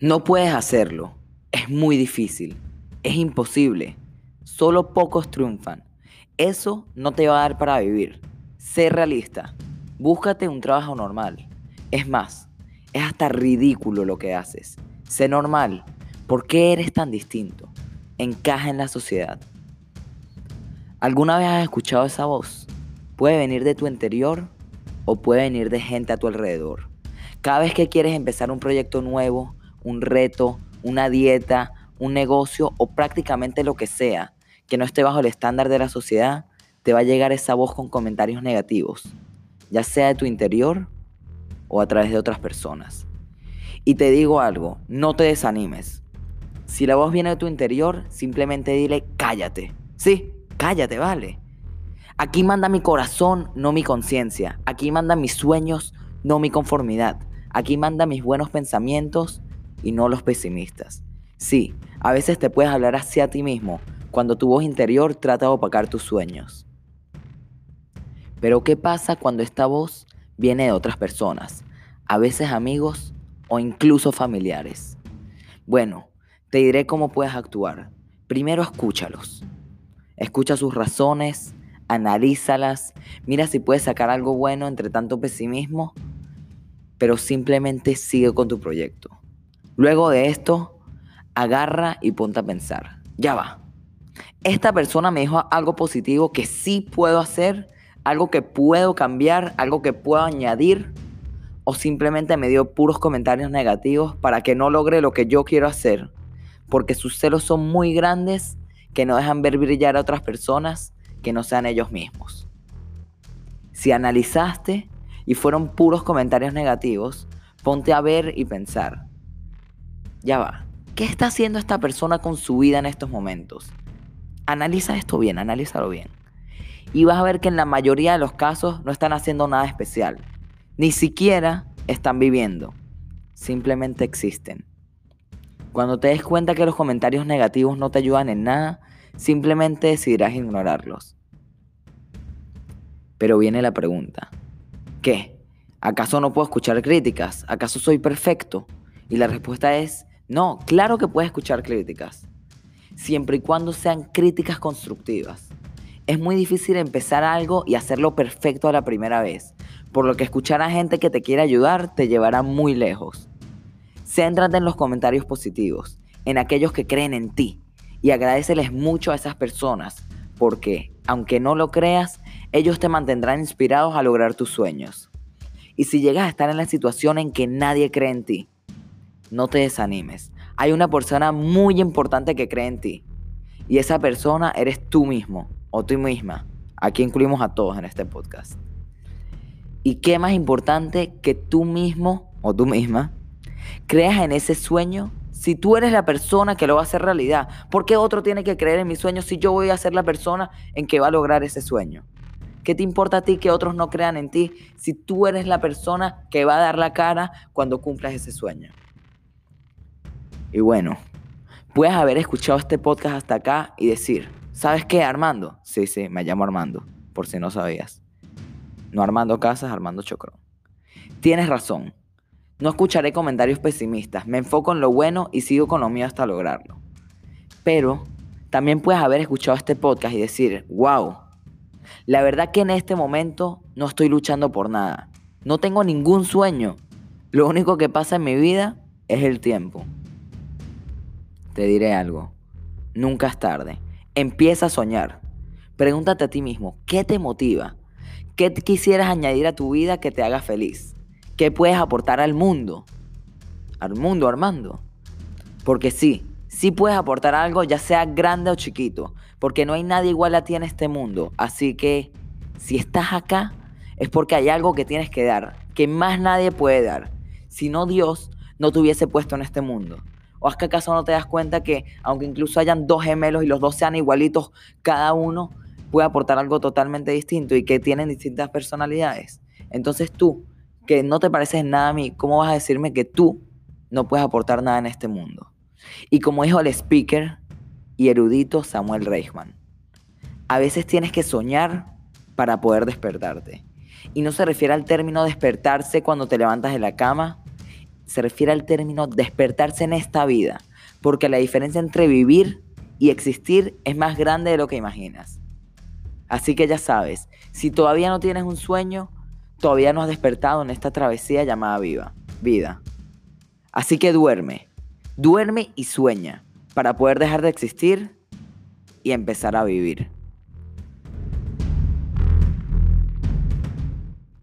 No puedes hacerlo. Es muy difícil. Es imposible. Solo pocos triunfan. Eso no te va a dar para vivir. Sé realista. Búscate un trabajo normal. Es más, es hasta ridículo lo que haces. Sé normal. ¿Por qué eres tan distinto? Encaja en la sociedad. ¿Alguna vez has escuchado esa voz? Puede venir de tu interior o puede venir de gente a tu alrededor. Cada vez que quieres empezar un proyecto nuevo, un reto, una dieta, un negocio o prácticamente lo que sea que no esté bajo el estándar de la sociedad, te va a llegar esa voz con comentarios negativos, ya sea de tu interior o a través de otras personas. Y te digo algo, no te desanimes. Si la voz viene de tu interior, simplemente dile cállate. Sí, cállate, vale. Aquí manda mi corazón, no mi conciencia. Aquí manda mis sueños, no mi conformidad. Aquí manda mis buenos pensamientos y no los pesimistas. Sí, a veces te puedes hablar hacia ti mismo cuando tu voz interior trata de opacar tus sueños. Pero ¿qué pasa cuando esta voz viene de otras personas? A veces amigos o incluso familiares. Bueno, te diré cómo puedes actuar. Primero escúchalos. Escucha sus razones, analízalas, mira si puedes sacar algo bueno entre tanto pesimismo, pero simplemente sigue con tu proyecto. Luego de esto, agarra y ponte a pensar. Ya va. Esta persona me dijo algo positivo que sí puedo hacer, algo que puedo cambiar, algo que puedo añadir, o simplemente me dio puros comentarios negativos para que no logre lo que yo quiero hacer, porque sus celos son muy grandes que no dejan ver brillar a otras personas que no sean ellos mismos. Si analizaste y fueron puros comentarios negativos, ponte a ver y pensar, ya va, ¿qué está haciendo esta persona con su vida en estos momentos? Analiza esto bien, analízalo bien. Y vas a ver que en la mayoría de los casos no están haciendo nada especial. Ni siquiera están viviendo. Simplemente existen. Cuando te des cuenta que los comentarios negativos no te ayudan en nada, simplemente decidirás ignorarlos. Pero viene la pregunta. ¿Qué? ¿Acaso no puedo escuchar críticas? ¿Acaso soy perfecto? Y la respuesta es no, claro que puedes escuchar críticas, siempre y cuando sean críticas constructivas. Es muy difícil empezar algo y hacerlo perfecto a la primera vez, por lo que escuchar a gente que te quiere ayudar te llevará muy lejos. Céntrate en los comentarios positivos, en aquellos que creen en ti, y agradeceles mucho a esas personas, porque, aunque no lo creas, ellos te mantendrán inspirados a lograr tus sueños. Y si llegas a estar en la situación en que nadie cree en ti, no te desanimes. Hay una persona muy importante que cree en ti. Y esa persona eres tú mismo o tú misma. Aquí incluimos a todos en este podcast. ¿Y qué más importante que tú mismo o tú misma creas en ese sueño si tú eres la persona que lo va a hacer realidad? ¿Por qué otro tiene que creer en mi sueño si yo voy a ser la persona en que va a lograr ese sueño? ¿Qué te importa a ti que otros no crean en ti si tú eres la persona que va a dar la cara cuando cumplas ese sueño? Y bueno, puedes haber escuchado este podcast hasta acá y decir, ¿sabes qué, Armando? Sí, sí, me llamo Armando, por si no sabías. No Armando Casas, Armando Chocrón. Tienes razón. No escucharé comentarios pesimistas, me enfoco en lo bueno y sigo con lo mío hasta lograrlo. Pero también puedes haber escuchado este podcast y decir, wow, la verdad que en este momento no estoy luchando por nada. No tengo ningún sueño. Lo único que pasa en mi vida es el tiempo te diré algo. Nunca es tarde. Empieza a soñar. Pregúntate a ti mismo, ¿qué te motiva? ¿Qué quisieras añadir a tu vida que te haga feliz? ¿Qué puedes aportar al mundo? Al mundo, Armando. Porque sí, sí puedes aportar algo, ya sea grande o chiquito, porque no hay nadie igual a ti en este mundo. Así que, si estás acá, es porque hay algo que tienes que dar, que más nadie puede dar. Si no, Dios no te hubiese puesto en este mundo. ¿O es que acaso no te das cuenta que aunque incluso hayan dos gemelos y los dos sean igualitos, cada uno puede aportar algo totalmente distinto y que tienen distintas personalidades? Entonces tú, que no te pareces nada a mí, ¿cómo vas a decirme que tú no puedes aportar nada en este mundo? Y como dijo el speaker y erudito Samuel Reichman, a veces tienes que soñar para poder despertarte. Y no se refiere al término despertarse cuando te levantas de la cama se refiere al término despertarse en esta vida, porque la diferencia entre vivir y existir es más grande de lo que imaginas. Así que ya sabes, si todavía no tienes un sueño, todavía no has despertado en esta travesía llamada viva, vida. Así que duerme, duerme y sueña para poder dejar de existir y empezar a vivir.